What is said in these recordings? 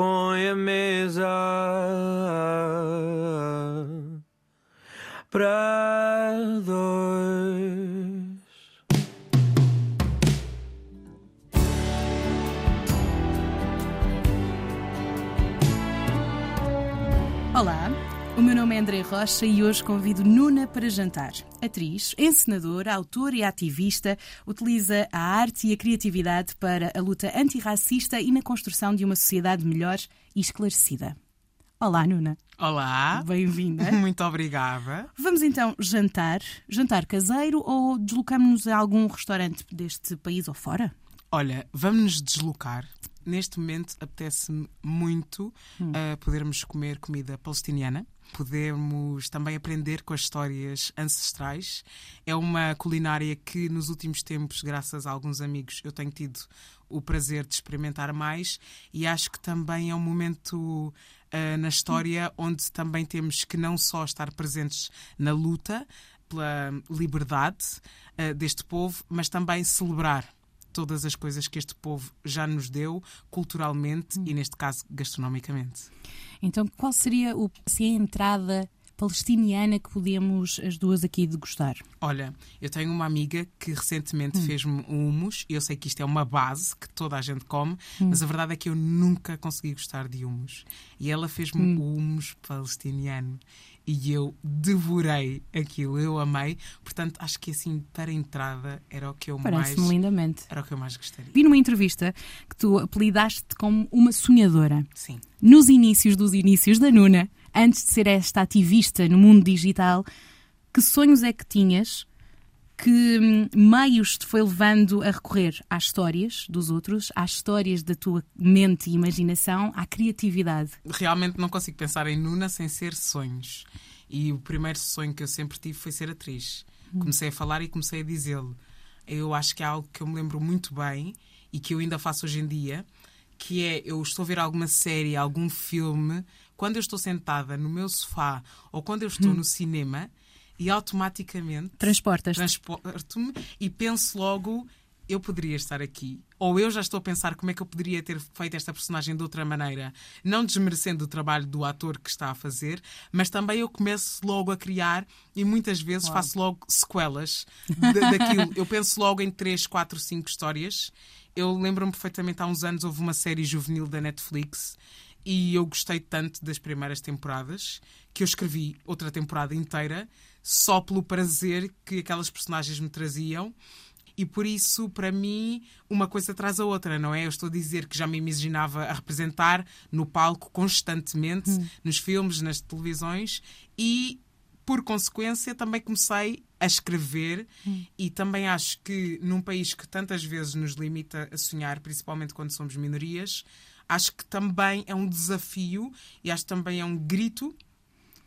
põe a mesa para André Rocha e hoje convido Nuna para jantar. Atriz, encenadora, autora e ativista, utiliza a arte e a criatividade para a luta antirracista e na construção de uma sociedade melhor e esclarecida. Olá, Nuna. Olá. Bem-vinda. Muito obrigada. Vamos então jantar. Jantar caseiro ou deslocamos-nos a algum restaurante deste país ou fora? Olha, vamos nos deslocar. Neste momento apetece-me muito uh, podermos comer comida palestiniana. Podemos também aprender com as histórias ancestrais. É uma culinária que nos últimos tempos, graças a alguns amigos, eu tenho tido o prazer de experimentar mais e acho que também é um momento uh, na história onde também temos que não só estar presentes na luta pela liberdade uh, deste povo, mas também celebrar todas as coisas que este povo já nos deu culturalmente e, neste caso, gastronomicamente. Então, qual seria o, se a entrada palestiniana que podemos as duas aqui degustar? Olha, eu tenho uma amiga que recentemente hum. fez-me um hummus. Eu sei que isto é uma base que toda a gente come, hum. mas a verdade é que eu nunca consegui gostar de hummus. E ela fez-me hum. o hummus palestiniano e eu devorei aquilo, eu amei. Portanto, acho que assim, para a entrada, era o que eu mais. lindamente. Era o que eu mais gostaria. Vi numa entrevista que tu apelidaste como uma sonhadora. Sim. Nos inícios dos inícios da Nuna, antes de ser esta ativista no mundo digital, que sonhos é que tinhas? Que meios te foi levando a recorrer às histórias dos outros, às histórias da tua mente e imaginação, à criatividade? Realmente não consigo pensar em Nuna sem ser sonhos. E o primeiro sonho que eu sempre tive foi ser atriz. Comecei a falar e comecei a dizê-lo. Eu acho que é algo que eu me lembro muito bem e que eu ainda faço hoje em dia, que é eu estou a ver alguma série, algum filme, quando eu estou sentada no meu sofá ou quando eu estou hum. no cinema e automaticamente transportas transporto-me e penso logo eu poderia estar aqui. Ou eu já estou a pensar como é que eu poderia ter feito esta personagem de outra maneira, não desmerecendo o trabalho do ator que está a fazer, mas também eu começo logo a criar e muitas vezes Uau. faço logo sequelas daquilo. eu penso logo em 3, 4, 5 histórias. Eu lembro-me perfeitamente, há uns anos houve uma série juvenil da Netflix e eu gostei tanto das primeiras temporadas que eu escrevi outra temporada inteira só pelo prazer que aquelas personagens me traziam. E por isso, para mim, uma coisa traz a outra, não é? Eu estou a dizer que já me imaginava a representar no palco constantemente, hum. nos filmes, nas televisões, e por consequência também comecei a escrever hum. e também acho que num país que tantas vezes nos limita a sonhar, principalmente quando somos minorias, acho que também é um desafio e acho que também é um grito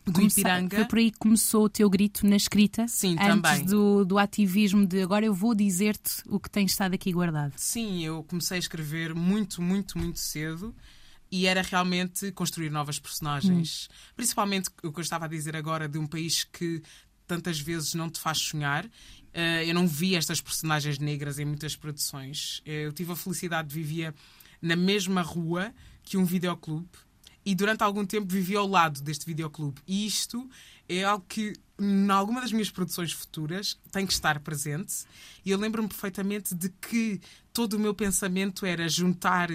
do Ipiranga. Foi por aí que começou o teu grito na escrita? Sim, antes também. Do, do ativismo de agora eu vou dizer-te o que tem estado aqui guardado. Sim, eu comecei a escrever muito, muito, muito cedo e era realmente construir novas personagens. Hum. Principalmente o que eu estava a dizer agora de um país que tantas vezes não te faz sonhar. Uh, eu não vi estas personagens negras em muitas produções. Eu tive a felicidade de vivia na mesma rua que um videoclube e durante algum tempo vivi ao lado deste videoclube. E isto é algo que, em alguma das minhas produções futuras, tem que estar presente. E eu lembro-me perfeitamente de que todo o meu pensamento era juntar,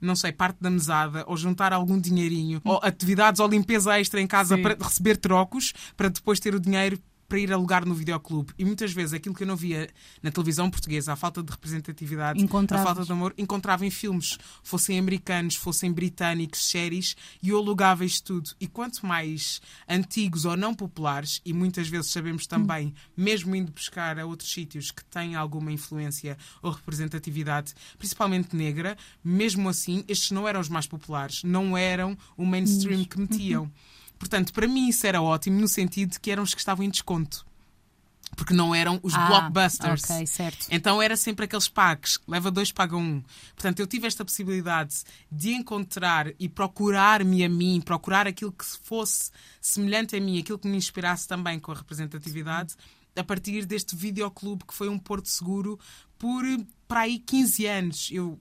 não sei, parte da mesada, ou juntar algum dinheirinho, ou atividades ou limpeza extra em casa Sim. para receber trocos, para depois ter o dinheiro para ir alugar no videoclube. E muitas vezes aquilo que eu não via na televisão portuguesa, a falta de representatividade, a falta de amor, encontrava em filmes, fossem americanos, fossem britânicos, séries, e eu alugava isto tudo. E quanto mais antigos ou não populares, e muitas vezes sabemos também, hum. mesmo indo buscar a outros sítios que têm alguma influência ou representatividade, principalmente negra, mesmo assim, estes não eram os mais populares, não eram o mainstream que metiam. Uhum. Portanto, para mim isso era ótimo no sentido de que eram os que estavam em desconto. Porque não eram os ah, blockbusters. Okay, certo. Então era sempre aqueles packs, leva dois, paga um. Portanto, eu tive esta possibilidade de encontrar e procurar-me a mim, procurar aquilo que fosse semelhante a mim, aquilo que me inspirasse também com a representatividade, a partir deste videoclube que foi um porto seguro por para aí 15 anos. Eu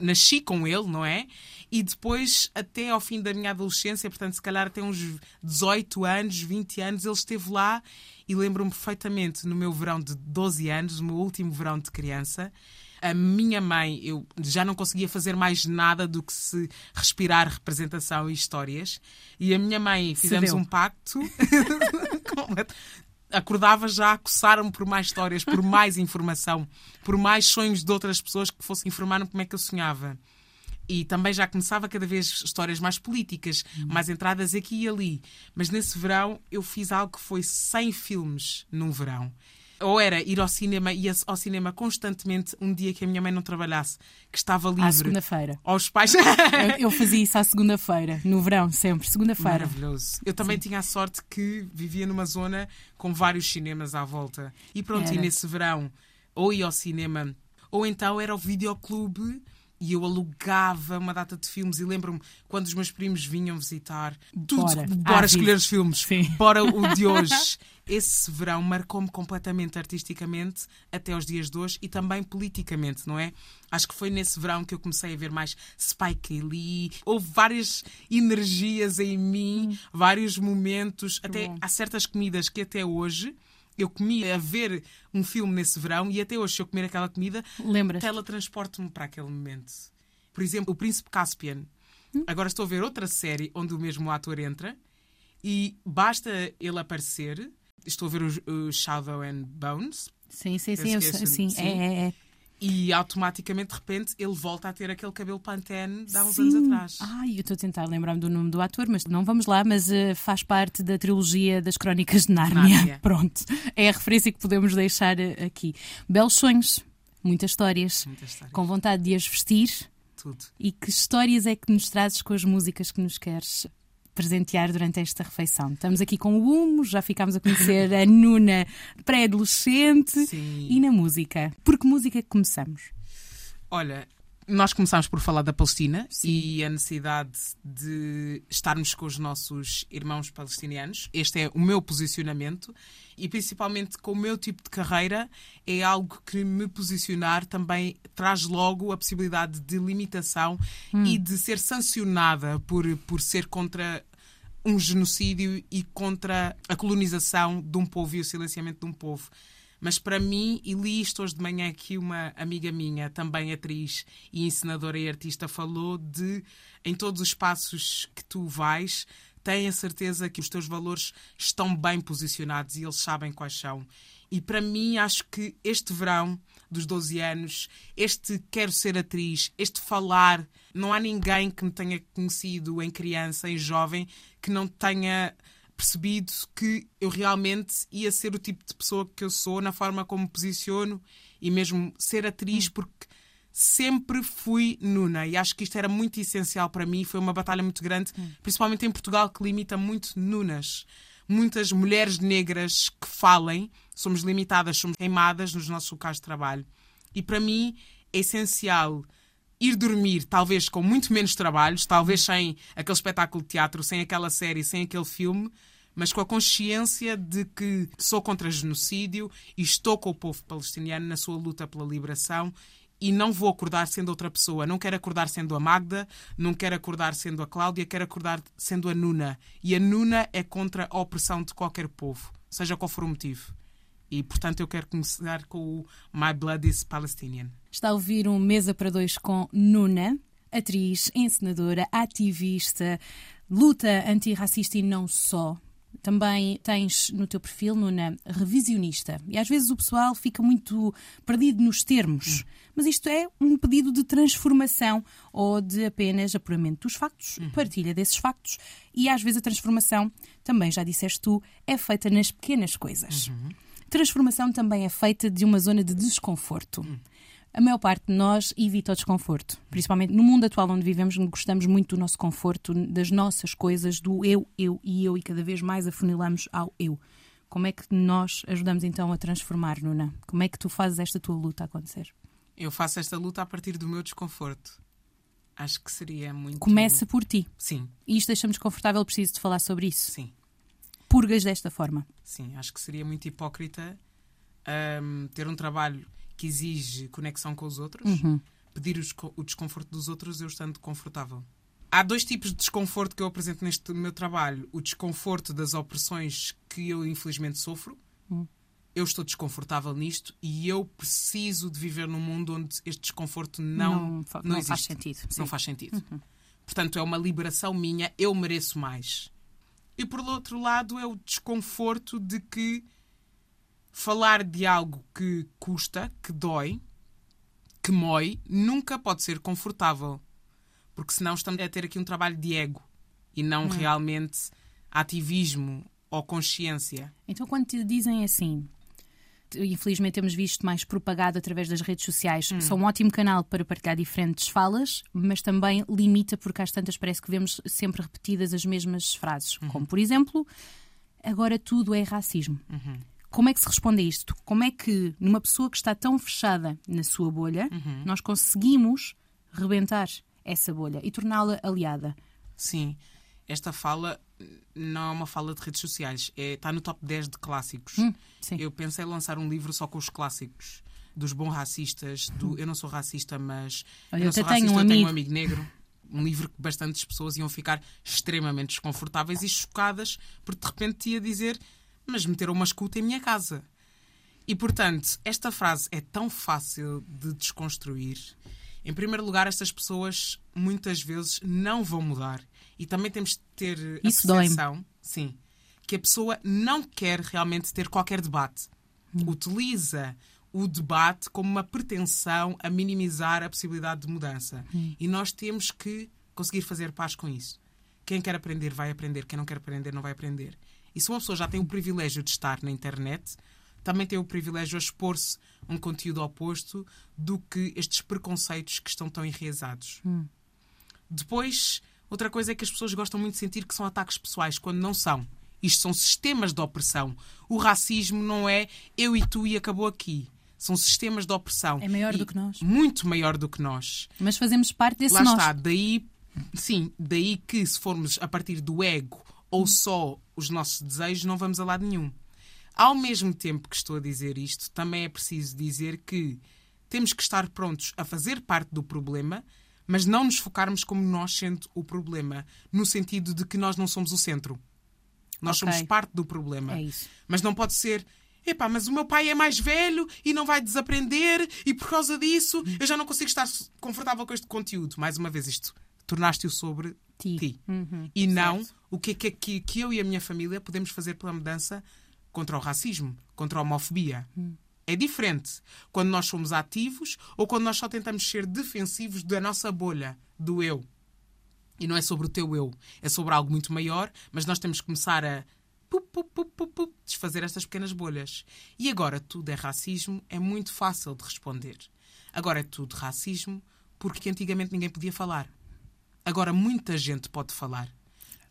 nasci com ele, não é? E depois, até ao fim da minha adolescência, portanto, se calhar até uns 18 anos, 20 anos, ele esteve lá e lembro-me perfeitamente no meu verão de 12 anos, o meu último verão de criança. A minha mãe, eu já não conseguia fazer mais nada do que se respirar representação e histórias. E a minha mãe, fizemos um pacto. Acordava já a coçar-me por mais histórias, por mais informação, por mais sonhos de outras pessoas que fossem informar-me como é que eu sonhava. E também já começava cada vez histórias mais políticas, mais entradas aqui e ali. Mas nesse verão eu fiz algo que foi 100 filmes num verão. Ou era ir ao cinema, ia ao cinema constantemente um dia que a minha mãe não trabalhasse, que estava livre. À segunda-feira. Aos pais. Eu, fazia isso à segunda-feira, no verão, sempre. Segunda-feira. Maravilhoso. Eu também tinha a sorte que vivia numa zona com vários cinemas à volta. E pronto, Era. e nesse verão, ou ia ao cinema, ou então era ao videoclube e eu alugava uma data de filmes. E lembro-me quando os meus primos vinham visitar, tudo, Bora. bora Ah, escolher vivo. os filmes, Sim. bora o de hoje. Esse verão marcou-me completamente artisticamente até aos dias de hoje e também politicamente, não é? Acho que foi nesse verão que eu comecei a ver mais Spike Lee. Houve várias energias em mim, vários momentos. até bom. há certas comidas que até hoje eu comia a ver um filme nesse verão e até hoje, se eu comer aquela comida, teletransporto-me para aquele momento. Por exemplo, O Príncipe Caspian. Agora estou a ver outra série onde o mesmo ator entra e basta ele aparecer. Estou a ver o, o Shadow and Bones Sim, sim, sim. Eu sim, sim. É, é, é. E automaticamente, de repente, ele volta a ter aquele cabelo pantene de há uns Sim. anos atrás. Ai, eu estou a tentar lembrar-me do nome do ator, mas não vamos lá, mas eh, faz parte da trilogia das Crónicas de Nárnia. Nárnia. Pronto. É a referência que podemos deixar eh, aqui. Belos sonhos, muitas histórias, Muita história. com vontade de as vestir. Tudo. E que histórias é que nos trazes com as músicas que nos queres presentear durante esta refeição? Estamos aqui com o Humo, já ficámos a conhecer a Nuna pré-adolescente e na música. Por que música é começamos? Olha, nós começámos por falar da Palestina e a necessidade de estarmos com os nossos irmãos palestinianos. Este é o meu posicionamento e principalmente com o meu tipo de carreira é algo que me posicionar também traz logo a possibilidade de limitação e de ser sancionada por, por ser contra um genocídio e contra a colonização de um povo e o silenciamento de um povo. Mas para mim, e li isto hoje de manhã que uma amiga minha, também atriz e encenadora e artista, falou de em todos os passos que tu vais, tenha certeza que os teus valores estão bem posicionados e eles sabem quais são. E para mim, acho que este verão dos 12 anos, este quero ser atriz, este falar, não há ninguém que me tenha conhecido em criança, em jovem, que não tenha percebido que eu realmente ia ser o tipo de pessoa que eu sou, na forma como me posiciono e mesmo ser atriz, porque sempre fui Nuna e acho que isto era muito essencial para mim. Foi uma batalha muito grande, principalmente em Portugal, que limita muito Nunas. Muitas mulheres negras que falem, somos limitadas, somos queimadas nos nossos locais de trabalho. E para mim é essencial ir dormir, talvez com muito menos trabalhos, talvez sem aquele espetáculo de teatro, sem aquela série, sem aquele filme, mas com a consciência de que sou contra genocídio e estou com o povo palestiniano na sua luta pela liberação e não vou acordar sendo outra pessoa. Não quero acordar sendo a Magda, não quero acordar sendo a Cláudia, quero acordar sendo a Nuna. E a Nuna é contra a opressão de qualquer povo, seja qual for o motivo. E, portanto, eu quero começar com o My Blood is Palestinian. Está a ouvir um Mesa para Dois com Nuna, atriz, encenadora, ativista, luta antirracista e não só. Também tens no teu perfil, Nuna, revisionista. E às vezes o pessoal fica muito perdido nos termos. Mas isto é um pedido de transformação ou de apenas apuramento dos factos, partilha desses factos. E às vezes a transformação, também já disseste tu, é feita nas pequenas coisas. Transformação também é feita de uma zona de desconforto. A maior parte de nós evita o desconforto. Principalmente no mundo atual onde vivemos, gostamos muito do nosso conforto, das nossas coisas, do eu, eu e eu, e cada vez mais afunilamos ao eu. Como é que nós ajudamos então a transformar, Nuna? Como é que tu fazes esta tua luta acontecer? Eu faço esta luta a partir do meu desconforto. Acho que seria muito. Começa por ti. Sim, E isto deixa-me desconfortável, preciso de falar sobre isso. sim, Purgas desta forma. sim. Acho que seria muito hipócrita ahm, ter um trabalho que exige conexão com os outros, pedir os co- o desconforto dos outros eu estando confortável. Há dois tipos de desconforto que eu apresento neste meu trabalho: o desconforto das opressões que eu infelizmente sofro. Eu estou desconfortável nisto e eu preciso de viver num mundo onde este desconforto não, Não não, não faz sentido, sim. Uhum. Não faz sentido. Portanto, é uma liberação minha, eu mereço mais. E por outro lado, é o desconforto de que falar de algo que custa, que dói, que mói, nunca pode ser confortável. Porque senão estamos a ter aqui um trabalho de ego e não Hum. realmente ativismo ou consciência. Então, quando te dizem assim, infelizmente temos visto mais propagado através das redes sociais, Hum. são um ótimo canal para partilhar diferentes falas, mas também limita, porque às tantas parece que vemos sempre repetidas as mesmas frases. Uhum. Como, por exemplo, agora tudo é racismo. Uhum. Como é que se responde a isto? Como é que, numa pessoa que está tão fechada na sua bolha, Uhum. nós conseguimos rebentar essa bolha e torná-la aliada? Sim, esta fala não é uma fala de redes sociais, é, está no top 10 de clássicos. Hum. Eu pensei em lançar um livro só com os clássicos. Dos bons racistas, do eu não sou racista, mas Olha, eu não sou até tenho racista, um eu tenho um amigo. amigo negro. Um livro que bastantes pessoas iam ficar extremamente desconfortáveis e chocadas porque de repente ia dizer mas meteram uma escuta em minha casa. E portanto, esta frase é tão fácil de desconstruir. Em primeiro lugar, estas pessoas muitas vezes não vão mudar. E também temos de ter a Isso dói-me. percepção, sim, que a pessoa não quer realmente ter qualquer debate. Hum. Utiliza o debate como uma pretensão a minimizar a possibilidade de mudança. Hum. E nós temos que conseguir fazer paz com isso. Quem quer aprender vai aprender, quem não quer aprender não vai aprender. E se uma pessoa já tem o privilégio de estar na internet, também tem o privilégio a expor-se a um conteúdo oposto do que estes preconceitos que estão tão enraizados. Depois, outra coisa é que as pessoas gostam muito de sentir que são ataques pessoais, quando não são. Isto são sistemas de opressão. O racismo não é eu e tu e acabou aqui. São sistemas de opressão. É maior E do que nós. Muito maior do que nós. Mas fazemos parte desse Lá nós. está, daí, sim, daí que se formos a partir do ego ou só os nossos desejos, não vamos a lado nenhum. Ao mesmo tempo que estou a dizer isto, também é preciso dizer que temos que estar prontos a fazer parte do problema, mas não nos focarmos como nós sendo o problema, no sentido de que nós não somos o centro. Nós Ok. somos parte do problema. É isso. Mas não pode ser. Epá, mas o meu pai é mais velho e não vai desaprender e por causa disso eu já não consigo estar confortável com este conteúdo. Mais uma vez, isto tornaste-o sobre Ti. ti. Uhum. E não o que é que, que, que eu e a minha família podemos fazer pela mudança contra o racismo, contra a homofobia. É diferente quando nós somos ativos ou quando nós só tentamos ser defensivos da nossa bolha, do eu. E não é sobre o teu eu, é sobre algo muito maior, mas nós temos que começar a pup, pup, pup, desfazer estas pequenas bolhas. E agora tudo é racismo, é muito fácil de responder. Agora é tudo racismo porque antigamente ninguém podia falar. Agora muita gente pode falar.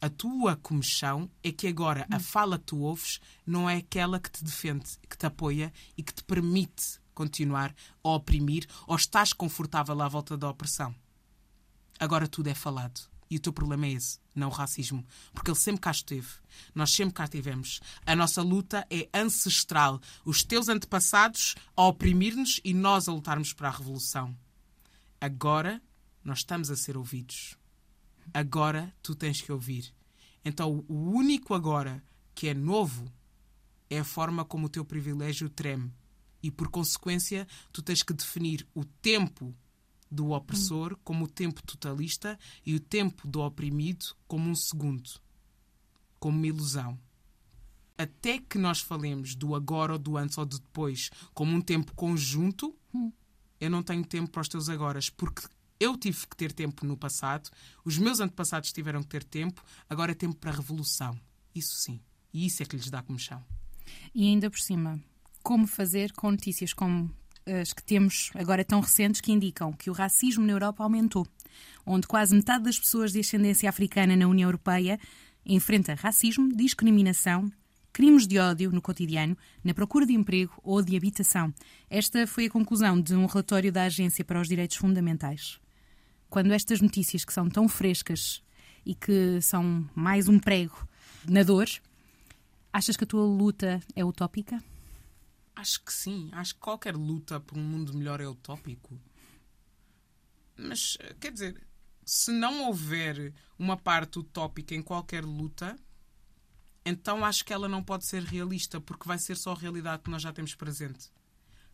A tua comissão é que agora a fala que tu ouves não é aquela que te defende, que te apoia e que te permite continuar a oprimir ou estás confortável à volta da opressão. Agora tudo é falado. E o teu problema é esse, não o racismo. Porque ele sempre cá esteve. Nós sempre cá tivemos. A nossa luta é ancestral. Os teus antepassados a oprimir-nos e nós a lutarmos para a revolução. Agora nós estamos a ser ouvidos. Agora tu tens que ouvir. Então o único agora que é novo é a forma como o teu privilégio treme. E por consequência, tu tens que definir o tempo do opressor como o tempo totalista e o tempo do oprimido como um segundo, como uma ilusão. Até que nós falemos do agora ou do antes ou do depois como um tempo conjunto, eu não tenho tempo para os teus agoras, porque eu tive que ter tempo no passado, os meus antepassados tiveram que ter tempo, agora é tempo para a revolução. Isso sim. E isso é que lhes dá comichão. E ainda por cima, como fazer com notícias como as que temos agora tão recentes que indicam que o racismo na Europa aumentou, onde quase metade das pessoas de ascendência africana na União Europeia enfrenta racismo, discriminação, crimes de ódio no cotidiano, na procura de emprego ou de habitação. Esta foi a conclusão de um relatório da Agência para os Direitos Fundamentais. Quando estas notícias que são tão frescas e que são mais um prego na dor, achas que a tua luta é utópica? Acho que sim. Acho que qualquer luta por um mundo melhor é utópico. Mas, quer dizer, se não houver uma parte utópica em qualquer luta, então acho que ela não pode ser realista, porque vai ser só a realidade que nós já temos presente.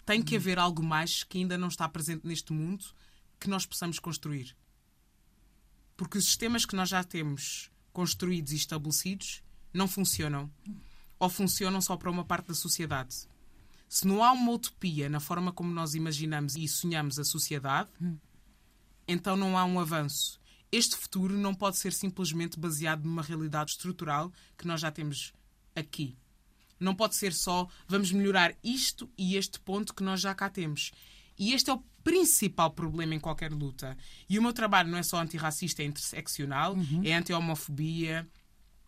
Tem que haver algo mais que ainda não está presente neste mundo que nós possamos construir. Porque os sistemas que nós já temos construídos e estabelecidos não funcionam. Ou funcionam só para uma parte da sociedade. Se não há uma utopia na forma como nós imaginamos e sonhamos a sociedade, então não há um avanço. Este futuro não pode ser simplesmente baseado numa realidade estrutural que nós já temos aqui. Não pode ser só vamos melhorar isto e este ponto que nós já cá temos. E este é o principal problema em qualquer luta. E o meu trabalho não é só antirracista, é interseccional, é anti-homofobia,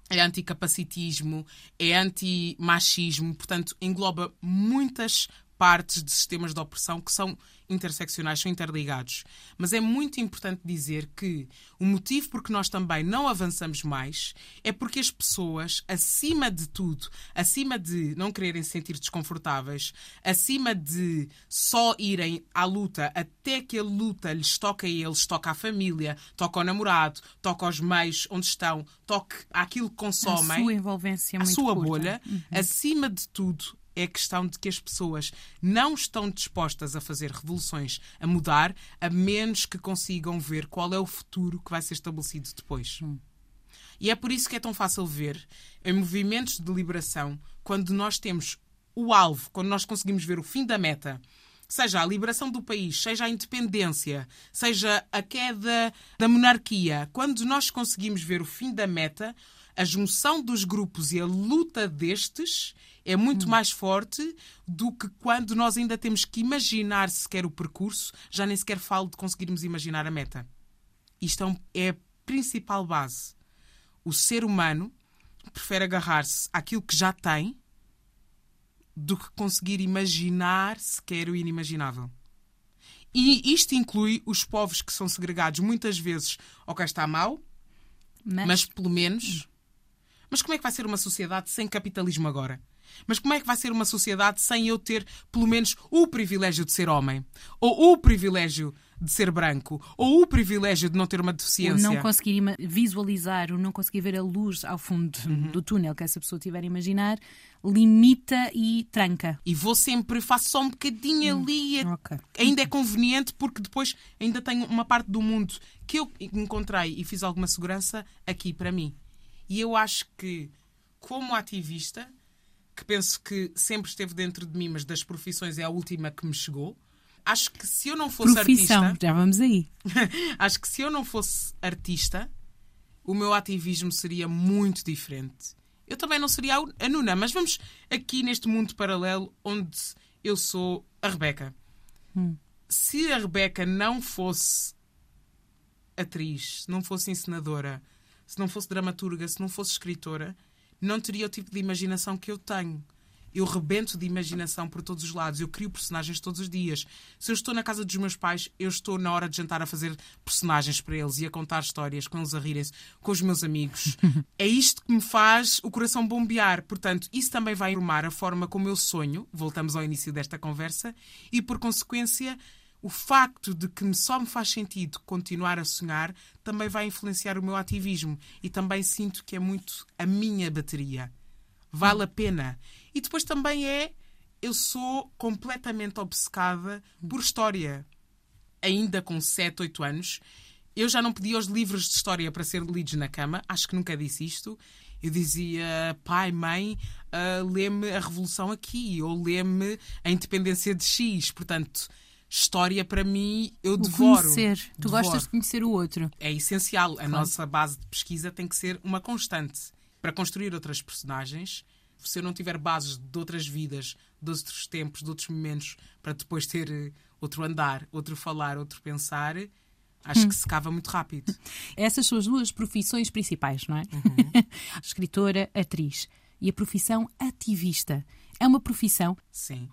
é anticapacitismo, é anti-machismo, portanto, engloba muitas partes de sistemas de opressão que são interseccionais, são interligados. Mas é muito importante dizer que o motivo por que nós também não avançamos mais é porque as pessoas, acima de tudo, acima de não quererem se sentir desconfortáveis, acima de só irem à luta até que a luta lhes toca a eles, toca à família, toca ao namorado, toca aos meios onde estão, toque àquilo que consomem, A sua envolvência a muito sua curta. bolha, acima de tudo, é a questão de que as pessoas não estão dispostas a fazer revoluções, a mudar, a menos que consigam ver qual é o futuro que vai ser estabelecido depois. E é por isso que é tão fácil ver em movimentos de liberação, quando nós temos o alvo, quando nós conseguimos ver o fim da meta, seja a liberação do país, seja a independência, seja a queda da monarquia, quando nós conseguimos ver o fim da meta, a junção dos grupos e a luta destes é muito mais forte do que quando nós ainda temos que imaginar sequer o percurso, já nem sequer falo de conseguirmos imaginar a meta. Isto é é a principal base. O ser humano prefere agarrar-se àquilo que já tem do que conseguir imaginar sequer o inimaginável. E isto inclui os povos que são segregados muitas vezes, ok, está mal, Mas, mas pelo menos. Mas como é que vai ser uma sociedade sem capitalismo agora? Mas como é que vai ser uma sociedade sem eu ter pelo menos o privilégio de ser homem? Ou o privilégio de ser branco? Ou o privilégio de não ter uma o deficiência? não conseguir visualizar, o não conseguir ver a luz ao fundo Uhum. do túnel que essa pessoa tiver a imaginar, limita e tranca. E vou sempre, faço só um bocadinho ali. é- Ok. Ainda é conveniente porque depois ainda tenho uma parte do mundo que eu encontrei e fiz alguma segurança aqui para mim. E eu acho que, como ativista, que penso que sempre esteve dentro de mim, mas das profissões é a última que me chegou, acho que se eu não fosse Profissão, artista. já vamos aí. Acho que se eu não fosse artista, o meu ativismo seria muito diferente. Eu também não seria a Nuna, mas vamos aqui neste mundo paralelo onde eu sou a Rebeca. Se a Rebeca não fosse atriz, não fosse encenadora, se não fosse dramaturga, se não fosse escritora, não teria o tipo de imaginação que eu tenho. Eu rebento de imaginação por todos os lados. Eu crio personagens todos os dias. Se eu estou na casa dos meus pais, eu estou na hora de jantar a fazer personagens para eles e a contar histórias, com eles a rirem-se, com os meus amigos. é isto que me faz o coração bombear. Portanto, isso também vai informar a forma como eu sonho. Voltamos ao início desta conversa. E, por consequência, o facto de que só me faz sentido continuar a sonhar também vai influenciar o meu ativismo. E também sinto que é muito a minha bateria. Vale a pena. E depois também é. Eu sou completamente obcecada por história. Ainda com 7, 8 anos, eu já não pedia aos livros de história para ser lidos na cama. Acho que nunca disse isto. Eu dizia, pai, mãe, ah, lê-me a Revolução aqui, ou lê-me a Independência de X. Portanto, história para mim, eu O devoro. conhecer. Tu Devoro gostas de conhecer o outro. é essencial. A nossa base de pesquisa tem que ser uma constante. Para construir outras personagens, se eu não tiver bases de outras vidas, de outros tempos, de outros momentos, para depois ter eh, outro andar, outro falar, outro pensar, acho que se cava muito rápido. Essas são as duas profissões principais, não é? Uhum. Escritora, atriz. E a profissão ativista. É uma profissão Sim.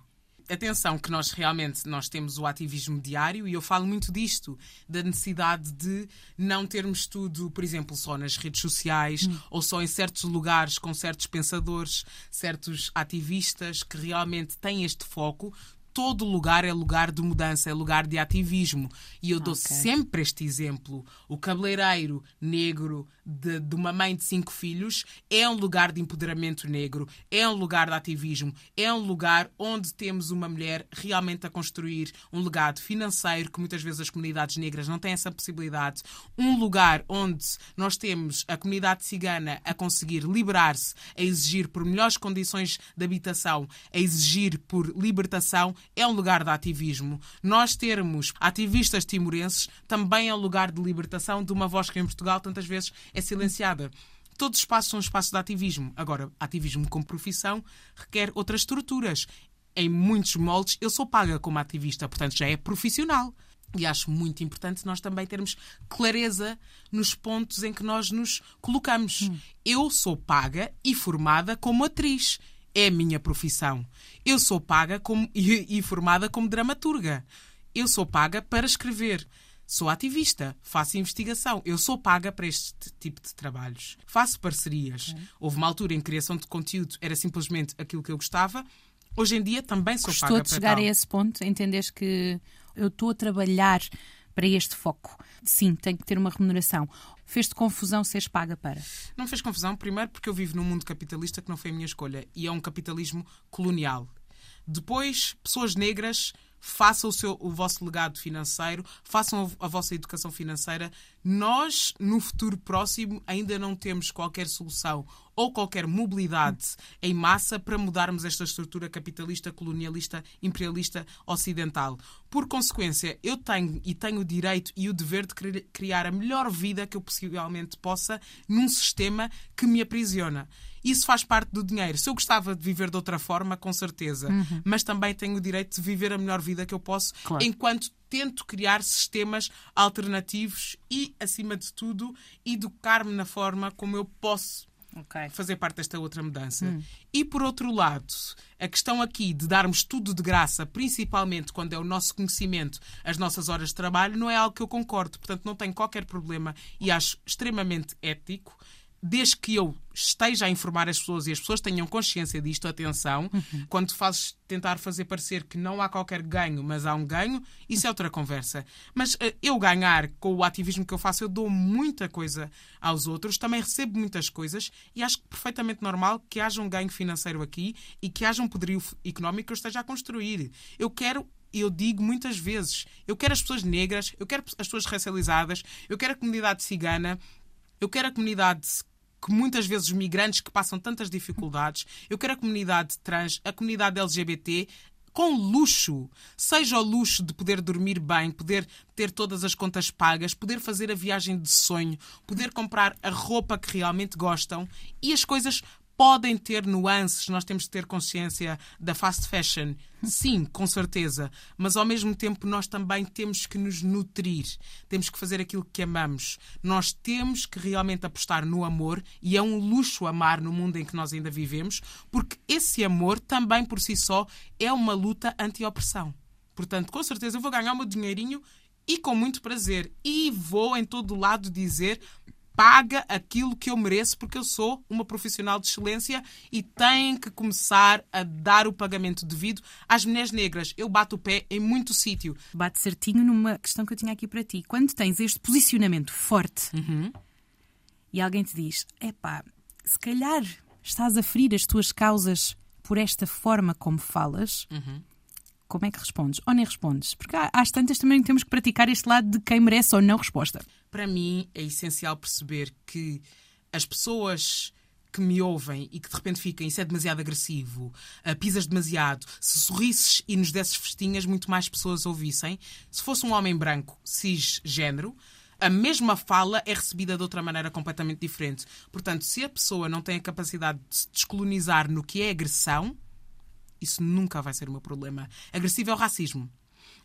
Atenção que nós realmente nós temos o ativismo diário e eu falo muito disto, da necessidade de não termos tudo, por exemplo, só nas redes sociais ou só em certos lugares com certos pensadores, certos ativistas que realmente têm este foco. Todo lugar é lugar de mudança, é lugar de ativismo. E eu dou Ok. sempre este exemplo. O cabeleireiro negro de, de uma mãe de cinco filhos é um lugar de empoderamento negro, é um lugar de ativismo, é um lugar onde temos uma mulher realmente a construir um legado financeiro que muitas vezes as comunidades negras não têm essa possibilidade. Um lugar onde nós temos a comunidade cigana a conseguir liberar-se, a exigir por melhores condições de habitação, a exigir por libertação, é um lugar de ativismo. Nós termos ativistas timorenses também é um lugar de libertação de uma voz que em Portugal tantas vezes é silenciada. Todos os espaços são espaços de ativismo. Agora, ativismo como profissão requer outras estruturas. Em muitos moldes, eu sou paga como ativista, portanto já é profissional. E acho muito importante nós também termos clareza nos pontos em que nós nos colocamos. Eu sou paga e formada como atriz. É a minha profissão. Eu sou paga como, e, e formada como dramaturga. Eu sou paga para escrever. Sou ativista, faço investigação. Eu sou paga para este tipo de trabalhos. Faço parcerias. Houve uma altura em que criação de conteúdo era simplesmente aquilo que eu gostava. Hoje em dia também sou Gostou paga de para chegar tal. a esse ponto, entenderes que eu estou a trabalhar para este foco. Sim, tem que ter uma remuneração. Fez-te confusão seres paga para? Não fez confusão, primeiro porque eu vivo num mundo capitalista que não foi a minha escolha e é um capitalismo colonial. Depois, pessoas negras, façam o, seu, o vosso legado financeiro, façam a, a vossa educação financeira. Nós, no futuro próximo, ainda não temos qualquer solução ou qualquer mobilidade em massa para mudarmos esta estrutura capitalista, colonialista, imperialista ocidental. Por consequência, eu tenho e tenho o direito e o dever de cri- criar a melhor vida que eu possivelmente possa num sistema que me aprisiona. Isso faz parte do dinheiro. Se eu gostava de viver de outra forma, com certeza. Mas também tenho o direito de viver a melhor vida que eu posso Claro. enquanto tento criar sistemas alternativos e, acima de tudo, educar-me na forma como eu posso Ok. fazer parte desta outra mudança. E por outro lado, a questão aqui de darmos tudo de graça, principalmente quando é o nosso conhecimento, as nossas horas de trabalho, não é algo que eu concordo. Portanto, não tenho qualquer problema e acho extremamente ético. Desde que eu esteja a informar as pessoas e as pessoas tenham consciência disto, atenção, quando fazes tentar fazer parecer que não há qualquer ganho, mas há um ganho, isso é outra conversa. Mas eh, eu ganhar com o ativismo que eu faço, eu dou muita coisa aos outros, também recebo muitas coisas e acho que perfeitamente normal que haja um ganho financeiro aqui e que haja um poderio económico que eu esteja a construir. Eu quero eu digo muitas vezes, eu quero as pessoas negras, eu quero as pessoas racializadas, eu quero a comunidade cigana, eu quero a comunidade que muitas vezes os migrantes que passam tantas dificuldades, eu quero a comunidade trans, a comunidade LGBT com luxo, seja o luxo de poder dormir bem, poder ter todas as contas pagas, poder fazer a viagem de sonho, poder comprar a roupa que realmente gostam e as coisas podem ter nuances, nós temos de ter consciência da fast fashion. Sim, com certeza. Mas ao mesmo tempo nós também temos que nos nutrir. Temos que fazer aquilo que amamos. Nós temos que realmente apostar no amor e é um luxo amar no mundo em que nós ainda vivemos, porque esse amor também por si só é uma luta anti-opressão. Portanto, com certeza eu vou ganhar o meu dinheirinho e com muito prazer. E vou em todo lado dizer paga aquilo que eu mereço porque eu sou uma profissional de excelência e tem que começar a dar o pagamento devido às mulheres negras. Eu bato o pé em muito sítio. Bate certinho numa questão que eu tinha aqui para ti. Quando tens este posicionamento forte e alguém te diz: epá, se calhar estás a ferir as tuas causas por esta forma como falas, como é que respondes? Ou nem respondes? Porque há- às tantas também temos que praticar este lado de quem merece ou não resposta. Para mim é essencial perceber que as pessoas que me ouvem e que de repente ficam isso é demasiado agressivo, ah, pisas demasiado, se sorrisses e nos desses festinhas, muito mais pessoas ouvissem. Se fosse um homem branco, cisgênero, a mesma fala é recebida de outra maneira completamente diferente. Portanto, se a pessoa não tem a capacidade de se descolonizar no que é agressão, isso nunca vai ser o meu problema. Agressivo é o racismo.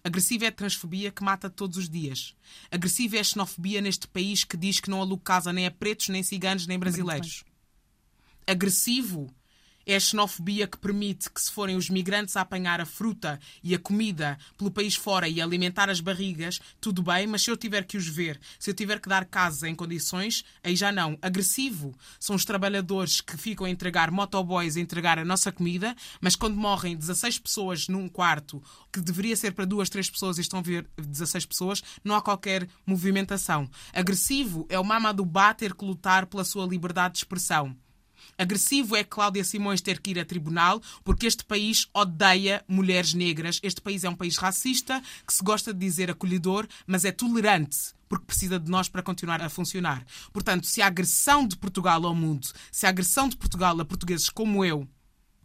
Agressivo é a transfobia que mata todos os dias. Agressivo é a xenofobia neste país que diz que não aluga casa nem a pretos, nem ciganos, nem brasileiros. Agressivo É a xenofobia que permite que, se forem os migrantes a apanhar a fruta e a comida pelo país fora e alimentar as barrigas, tudo bem, mas se eu tiver que os ver, se eu tiver que dar casa em condições, aí já não. Agressivo são os trabalhadores que ficam a entregar motoboys, a entregar a nossa comida, mas quando morrem 16 pessoas num quarto, que deveria ser para duas, três pessoas e estão a ver 16 pessoas, não há qualquer movimentação. Agressivo é o Mamadou Ba ter que lutar pela sua liberdade de expressão. Agressivo é Cláudia Simões ter que ir a tribunal porque este país odeia mulheres negras. Este país é um país racista que se gosta de dizer acolhedor, mas é tolerante porque precisa de nós para continuar a funcionar. Portanto, se a agressão de Portugal ao mundo, se a agressão de Portugal a portugueses como eu,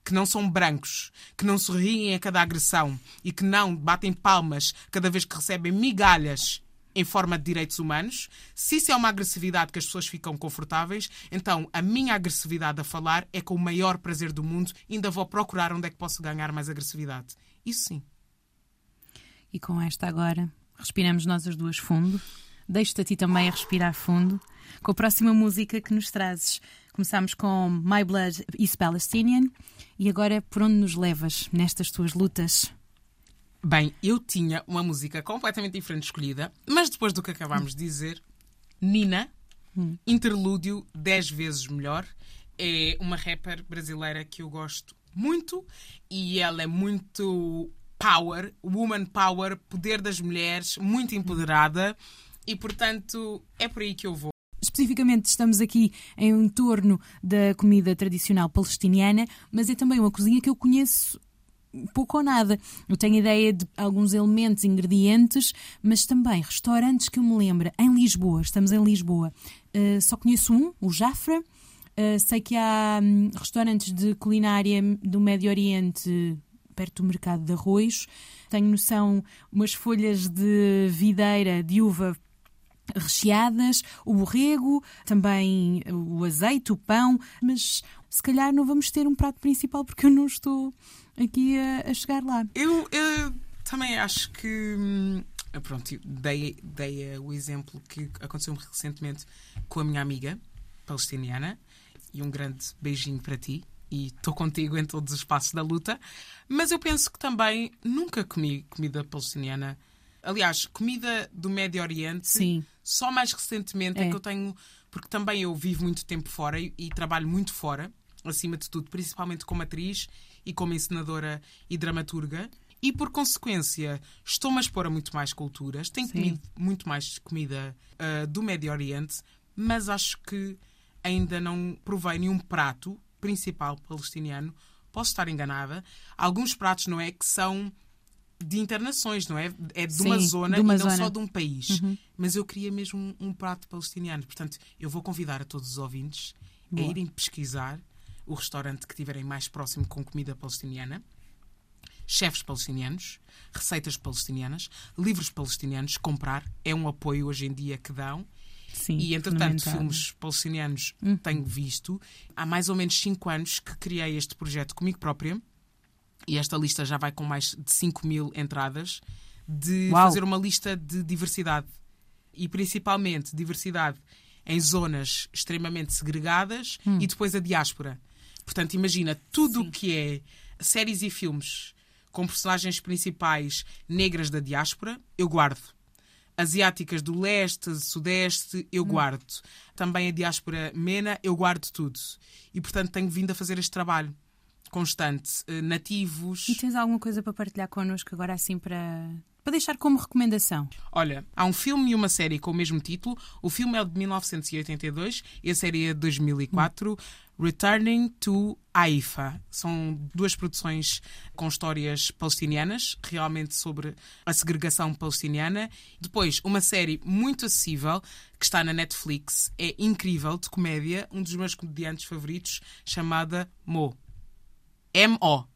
que não são brancos, que não sorriem a cada agressão e que não batem palmas cada vez que recebem migalhas em forma de direitos humanos, se isso é uma agressividade que as pessoas ficam confortáveis, então a minha agressividade a falar é com o maior prazer do mundo, ainda vou procurar onde é que posso ganhar mais agressividade. Isso sim. E com esta agora, respiramos nós as duas fundo. Deixo-te a ti também a respirar fundo. Com a próxima música que nos trazes, começamos com My Blood is Palestinian. E agora, por onde nos levas nestas tuas lutas? Bem, eu tinha uma música completamente diferente escolhida, mas depois do que acabámos de dizer, Nina, interlúdio 10 vezes melhor, é uma rapper brasileira que eu gosto muito e ela é muito power, woman power, poder das mulheres, muito empoderada e, portanto, é por aí que eu vou. Especificamente, estamos aqui em torno da comida tradicional palestiniana, mas é também uma cozinha que eu conheço pouco ou nada. Eu tenho ideia de alguns elementos, ingredientes, mas também restaurantes que eu me lembro em Lisboa. Estamos em Lisboa. Uh, só conheço um, o Jafra. Uh, sei que há um, restaurantes de culinária do Médio Oriente perto do mercado de arroz. Tenho noção umas folhas de videira de uva recheadas, o borrego, também o azeite, o pão, mas se calhar não vamos ter um prato principal porque eu não estou aqui a, a chegar lá. Eu, eu, também acho que. Hum, pronto, dei, dei o exemplo que aconteceu recentemente com a minha amiga palestiniana e um grande beijinho para ti. E estou contigo em todos os passos da luta. Mas eu penso que também nunca comi comida palestiniana. Aliás, comida do Médio Oriente, Sim. só mais recentemente é. é que eu tenho. Porque também eu vivo muito tempo fora e, e trabalho muito fora, acima de tudo, principalmente como atriz e como encenadora e dramaturga. E por consequência, estou-me a expor a muito mais culturas. Tenho Sim. comido muito mais comida uh, do Médio Oriente, mas acho que ainda não provei nenhum prato principal palestiniano. Posso estar enganada. Alguns pratos, não é? Que são de internações, não é? É de uma Sim, zona de uma e não zona. só de um país. Uhum. Mas eu queria mesmo um, um, prato palestiniano. Portanto, eu vou convidar a todos os ouvintes Boa. a irem pesquisar o restaurante que estiverem mais próximo com comida palestiniana, chefes palestinianos, receitas palestinianas, livros palestinianos, comprar. É um apoio hoje em dia que dão. Sim, e, entretanto, filmes palestinianos hum. tenho visto. Há mais ou menos 5 anos que criei este projeto comigo própria. E esta lista já vai com mais de 5 mil entradas. De Uau. fazer uma lista de diversidade. E principalmente diversidade em zonas extremamente segregadas hum. e depois a diáspora. Portanto, imagina tudo o que é séries e filmes com personagens principais negras da diáspora, eu guardo. Asiáticas do leste, sudeste, eu hum. guardo. Também a diáspora mena, eu guardo tudo. E, portanto, tenho vindo a fazer este trabalho constante. Eh, nativos. E tens alguma coisa para partilhar connosco agora, assim, para para deixar como recomendação? Olha, há um filme e uma série com o mesmo título. O filme é de 1982 e a série é de 2004. Hum. Returning to Haifa. São duas produções com histórias palestinianas, realmente sobre a segregação palestiniana. Depois, uma série muito acessível que está na Netflix, é incrível, de comédia, um dos meus comediantes favoritos, chamada Mo. M-O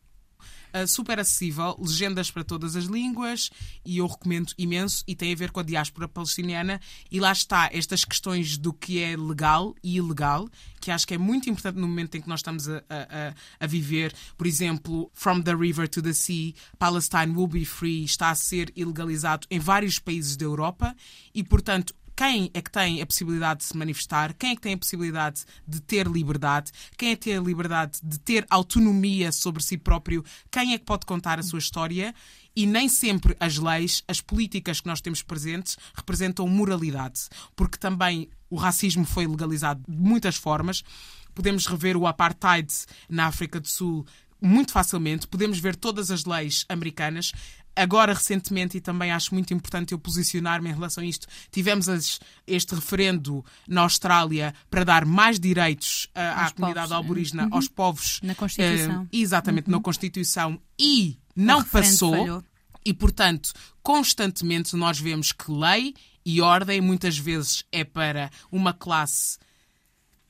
uh, super acessível, legendas para todas as línguas e eu recomendo imenso e tem a ver com a diáspora palestiniana e lá está estas questões do que é legal e ilegal, que acho que é muito importante no momento em que nós estamos a, a, a viver. Por exemplo, From the River to the Sea, Palestine will be free está a ser ilegalizado em vários países da Europa e, portanto, quem é que tem a possibilidade de se manifestar, quem é que tem a possibilidade de ter liberdade, quem é que tem a liberdade de ter autonomia sobre si próprio, quem é que pode contar a sua história? E nem sempre as leis, as políticas que nós temos presentes representam moralidade, porque também o racismo foi legalizado de muitas formas. Podemos rever o apartheid na África do Sul muito facilmente, podemos ver todas as leis americanas. Agora, recentemente, e também acho muito importante eu posicionar-me em relação a isto, tivemos as, este referendo na Austrália para dar mais direitos uh, à Aos comunidade povos, aborígena, uhum. aos povos. Na Constituição. uh, exatamente, na Constituição. E não passou. falhou. E, portanto, constantemente nós vemos que lei e ordem muitas vezes é para uma classe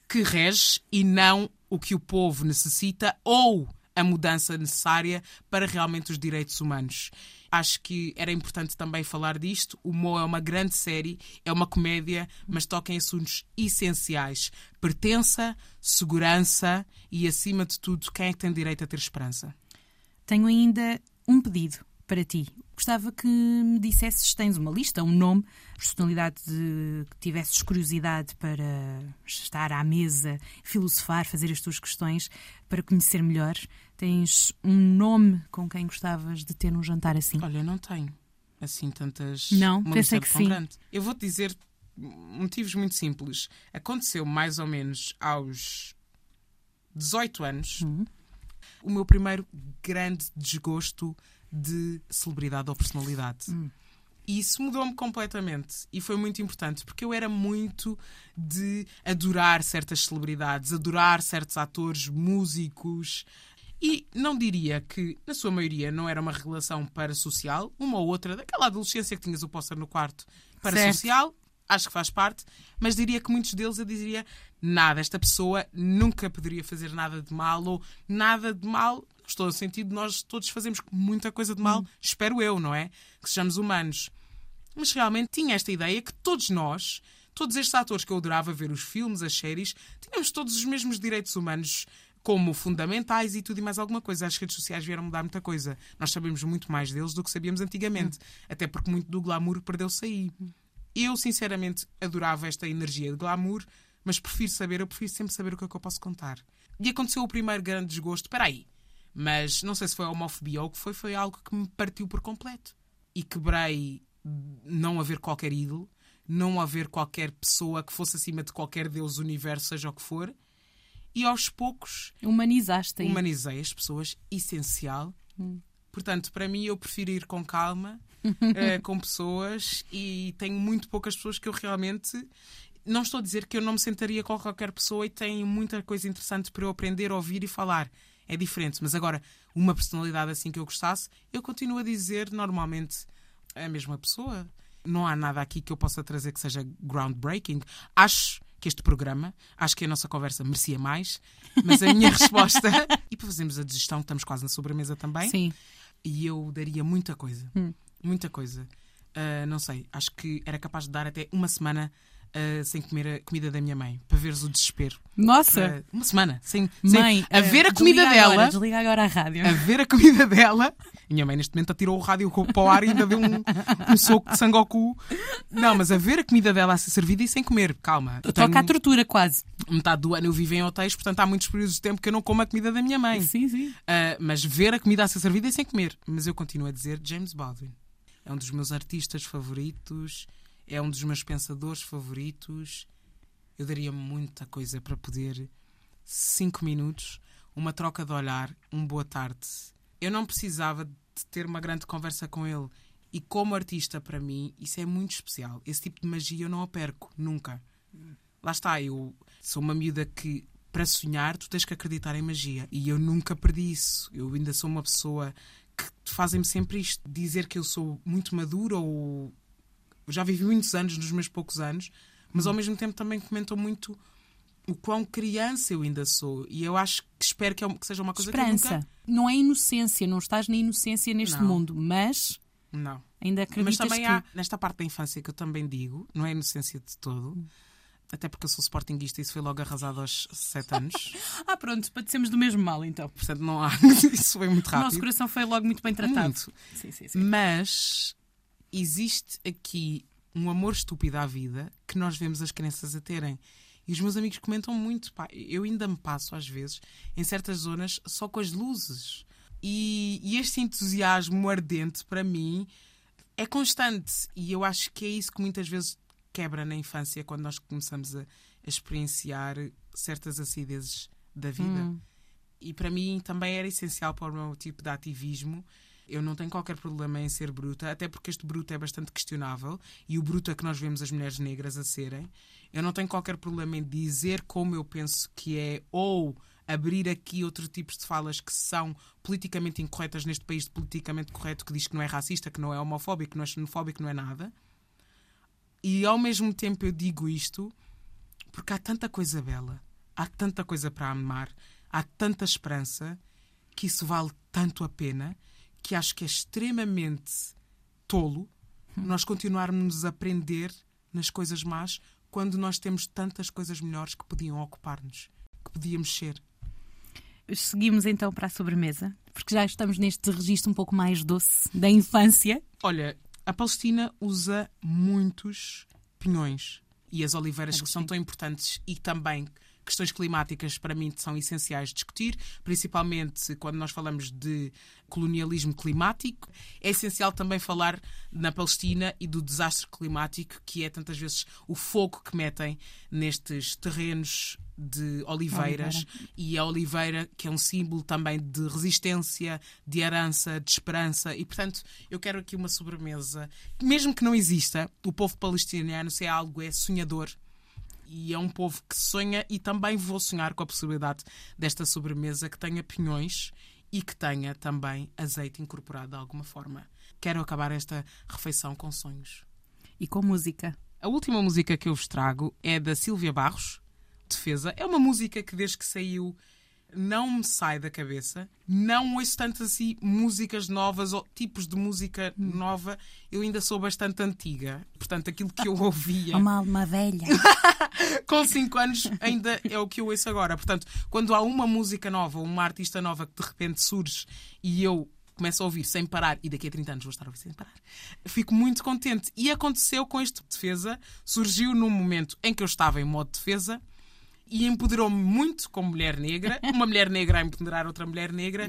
que rege e não o que o povo necessita ou a mudança necessária para realmente os direitos humanos. Acho que era importante também falar disto. O Mo é uma grande série, é uma comédia, mas toca em assuntos essenciais: pertença, segurança e, acima de tudo, quem é que tem direito a ter esperança. Tenho ainda um pedido para ti. Gostava que me dissesses, tens uma lista, um nome, personalidade de, que tivesses curiosidade para estar à mesa, filosofar, fazer as tuas questões, para conhecer melhor. Tens um nome com quem gostavas de ter um jantar assim? Olha, eu não tenho assim tantas. Não, uma pensei que sim. grande. Eu vou-te dizer motivos muito simples. Aconteceu mais ou menos aos 18 anos Uhum. o meu primeiro grande desgosto de celebridade ou personalidade. Hum. E isso mudou-me completamente. E foi muito importante, porque eu era muito de adorar certas celebridades, adorar certos atores, músicos. E não diria que, na sua maioria, não era uma relação parasocial, uma ou outra, daquela adolescência que tinhas o póster no quarto, parasocial, acho que faz parte, mas diria que muitos deles eu diria nada, esta pessoa nunca poderia fazer nada de mal ou nada de mal. Estou no sentido de nós todos fazemos muita coisa de mal, espero eu, não é? Que sejamos humanos. Mas realmente tinha esta ideia que todos nós, todos estes atores que eu adorava ver os filmes, as séries, tínhamos todos os mesmos direitos humanos como fundamentais e tudo e mais alguma coisa. As redes sociais vieram mudar muita coisa. Nós sabemos muito mais deles do que sabíamos antigamente. Até porque muito do glamour perdeu-se aí. Eu, sinceramente, adorava esta energia de glamour, mas prefiro saber, eu prefiro sempre saber o que é que eu posso contar. E aconteceu o primeiro grande desgosto. Espera aí. Mas não sei se foi a homofobia ou o que foi, foi algo que me partiu por completo. E quebrei não haver qualquer ídolo, não haver qualquer pessoa que fosse acima de qualquer Deus, universo, seja o que for. E aos poucos Humanizaste aí. humanizei as pessoas, essencial. Portanto, para mim, eu prefiro ir com calma, eh, com pessoas, e tenho muito poucas pessoas que eu realmente. Não estou a dizer que eu não me sentaria com qualquer pessoa e tenho muita coisa interessante para eu aprender, ouvir e falar. É diferente. Mas agora, uma personalidade assim que eu gostasse, eu continuo a dizer normalmente a mesma pessoa. Não há nada aqui que eu possa trazer que seja groundbreaking. Acho que este programa, acho que a nossa conversa merecia mais, mas a minha resposta. E para fazermos a digestão, estamos quase na sobremesa também. Sim. E eu daria muita coisa. Hum. Muita coisa. Ah, não sei, acho que era capaz de dar até uma semana ah, sem comer a comida da minha mãe, para veres o desespero. Nossa! Para- uma semana, sem, sem- Mãe, a ver eh, a comida dela. Agora, desliga agora a rádio. a ver a comida dela. Minha mãe, neste momento, atirou o rádio para o ar e ainda deu um, um soco de sangoku. Não, mas a ver a comida dela a ser servida e sem comer. Calma. Toca à tenho tortura, quase. metade do ano eu vivo em hotéis, portanto há muitos períodos de tempo que eu não como a comida da minha mãe. Sim, sim. Ah, mas ver a comida a ser servida e sem comer. Mas eu continuo a dizer James Baldwin. É um dos meus artistas favoritos, é um dos meus pensadores favoritos. Eu daria muita coisa para poder, cinco minutos, uma troca de olhar, um boa tarde. Eu não precisava de ter uma grande conversa com ele. E como artista, para mim, isso é muito especial. Esse tipo de magia eu não a perco, nunca. Lá está, eu sou uma miúda que, para sonhar, tu tens que acreditar em magia. E eu nunca perdi isso. Eu ainda sou uma pessoa que fazem-me sempre isto: dizer que eu sou muito madura ou. Eu Já vivi muitos anos nos meus poucos anos, mas ao mesmo tempo também comentam muito o quão criança eu ainda sou. E eu acho que espero que, é seja uma coisa que eu Esperança. nunca. Não é inocência, não estás na inocência neste Não. mundo, mas Não. ainda Mas acreditas também que... há, nesta parte da infância que eu também digo, não é inocência de todo, até porque eu sou sportinguista e isso foi logo arrasado aos sete anos. Ah, pronto, padecemos do mesmo mal, então. Portanto, não há. Isso foi muito O nosso rápido. coração foi logo muito bem tratado. Muito. Sim, sim, sim. Mas existe aqui um amor estúpido à vida que nós vemos as crianças a terem. E os meus amigos comentam muito, pá, eu ainda me passo às vezes em certas zonas só com as luzes. E, e este entusiasmo ardente para mim é constante e eu acho que é isso que muitas vezes quebra na infância quando nós começamos a, a experienciar certas acidezes da vida. Hum. E para mim também era essencial para o meu tipo de ativismo. Eu não tenho qualquer problema em ser bruta, até porque este bruto é bastante questionável e o bruto é que nós vemos as mulheres negras a serem. Eu não tenho qualquer problema em dizer como eu penso que é ou abrir aqui outros tipos de falas que são politicamente incorretas neste país de politicamente correto que diz que não é racista, que não é homofóbico, que não é xenofóbico, que não é nada. E ao mesmo tempo eu digo isto porque há tanta coisa bela, há tanta coisa para amar, há tanta esperança que isso vale tanto a pena que acho que é extremamente tolo nós continuarmos a aprender nas coisas más quando nós temos tantas coisas melhores que podiam ocupar-nos, que podíamos ser. Seguimos então para a sobremesa, porque já estamos neste registro um pouco mais doce da infância. Olha, a Palestina usa muitos pinhões e as oliveiras que são tão importantes e também questões climáticas para mim são essenciais discutir, principalmente quando nós falamos de colonialismo climático. É essencial também falar na Palestina e do desastre climático, que é tantas vezes o fogo que metem nestes terrenos de oliveiras. E a oliveira que é um símbolo também de resistência, de herança, de esperança. E portanto eu quero aqui uma sobremesa. Mesmo que não exista o povo palestiniano se é algo é sonhador e é um povo que sonha e também vou sonhar com a possibilidade desta sobremesa que tenha pinhões e que tenha também azeite incorporado de alguma forma. Quero acabar esta refeição com sonhos. E com música. A última música que eu vos trago é da Sílvia Barros, Defesa. É uma música que desde que saiu não me sai da cabeça. Não ouço tanto assim músicas novas ou tipos de música nova. Eu ainda sou bastante antiga. Portanto, aquilo que eu ouvia Uma alma velha. com 5 anos ainda é o que eu ouço agora. Portanto, quando há uma música nova, uma artista nova que de repente surge e eu começo a ouvir sem parar, e daqui a 30 anos vou estar a ouvir sem parar, fico muito contente. E aconteceu com este defesa, surgiu num momento em que eu estava em modo defesa e empoderou-me muito como mulher negra, uma mulher negra a empoderar outra mulher negra.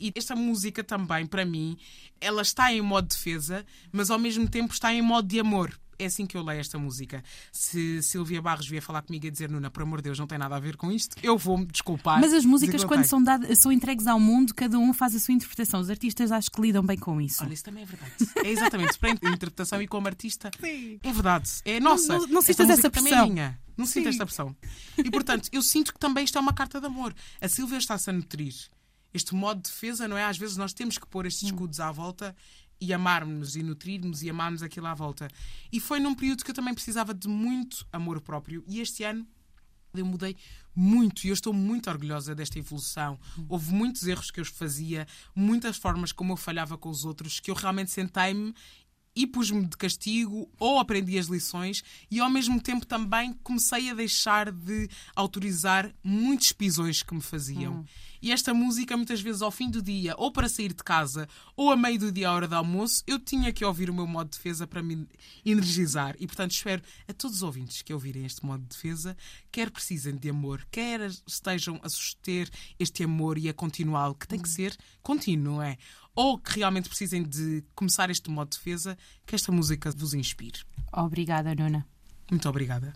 E esta música também, para mim, ela está em modo defesa, mas ao mesmo tempo está em modo de amor. É assim que eu leio esta música. Se Silvia Barros vier falar comigo e dizer, Nuna, por amor de Deus, não tem nada a ver com isto, eu vou-me desculpar. Mas as músicas, não quando são, dadas, são entregues ao mundo, cada um faz a sua interpretação. Os artistas acho que lidam bem com isso. Olha, isso também é verdade. É exatamente. Para a interpretação e como artista, é verdade. É nossa. Não- não Esta sintas música essa também pressão. É minha. Não sinto Sim. esta pressão. E portanto, eu sinto que também isto é uma carta de amor. A Silvia está-se a nutrir. Este modo de defesa, não é? Às vezes nós temos que pôr estes escudos à volta e amarmos-nos e nutrirmos e amarmos aquilo à volta. E foi num período que eu também precisava de muito amor próprio. E este ano eu mudei muito e eu estou muito orgulhosa desta evolução. Houve muitos erros que eu fazia, muitas formas como eu falhava com os outros, que eu realmente sentei-me e pus-me de castigo ou aprendi as lições e ao mesmo tempo também comecei a deixar de autorizar muitos pisões que me faziam. E esta música, muitas vezes ao fim do dia, ou para sair de casa, ou a meio do dia, à hora do almoço, eu tinha que ouvir o meu modo de defesa para me energizar. E portanto espero a todos os ouvintes que ouvirem este modo de defesa, quer precisem de amor, quer estejam a suster este amor e a continuá-lo, que tem que ser contínuo, não é? Ou que realmente precisem de começar este modo de defesa, que esta música vos inspire. Obrigada, Nuna. Muito obrigada.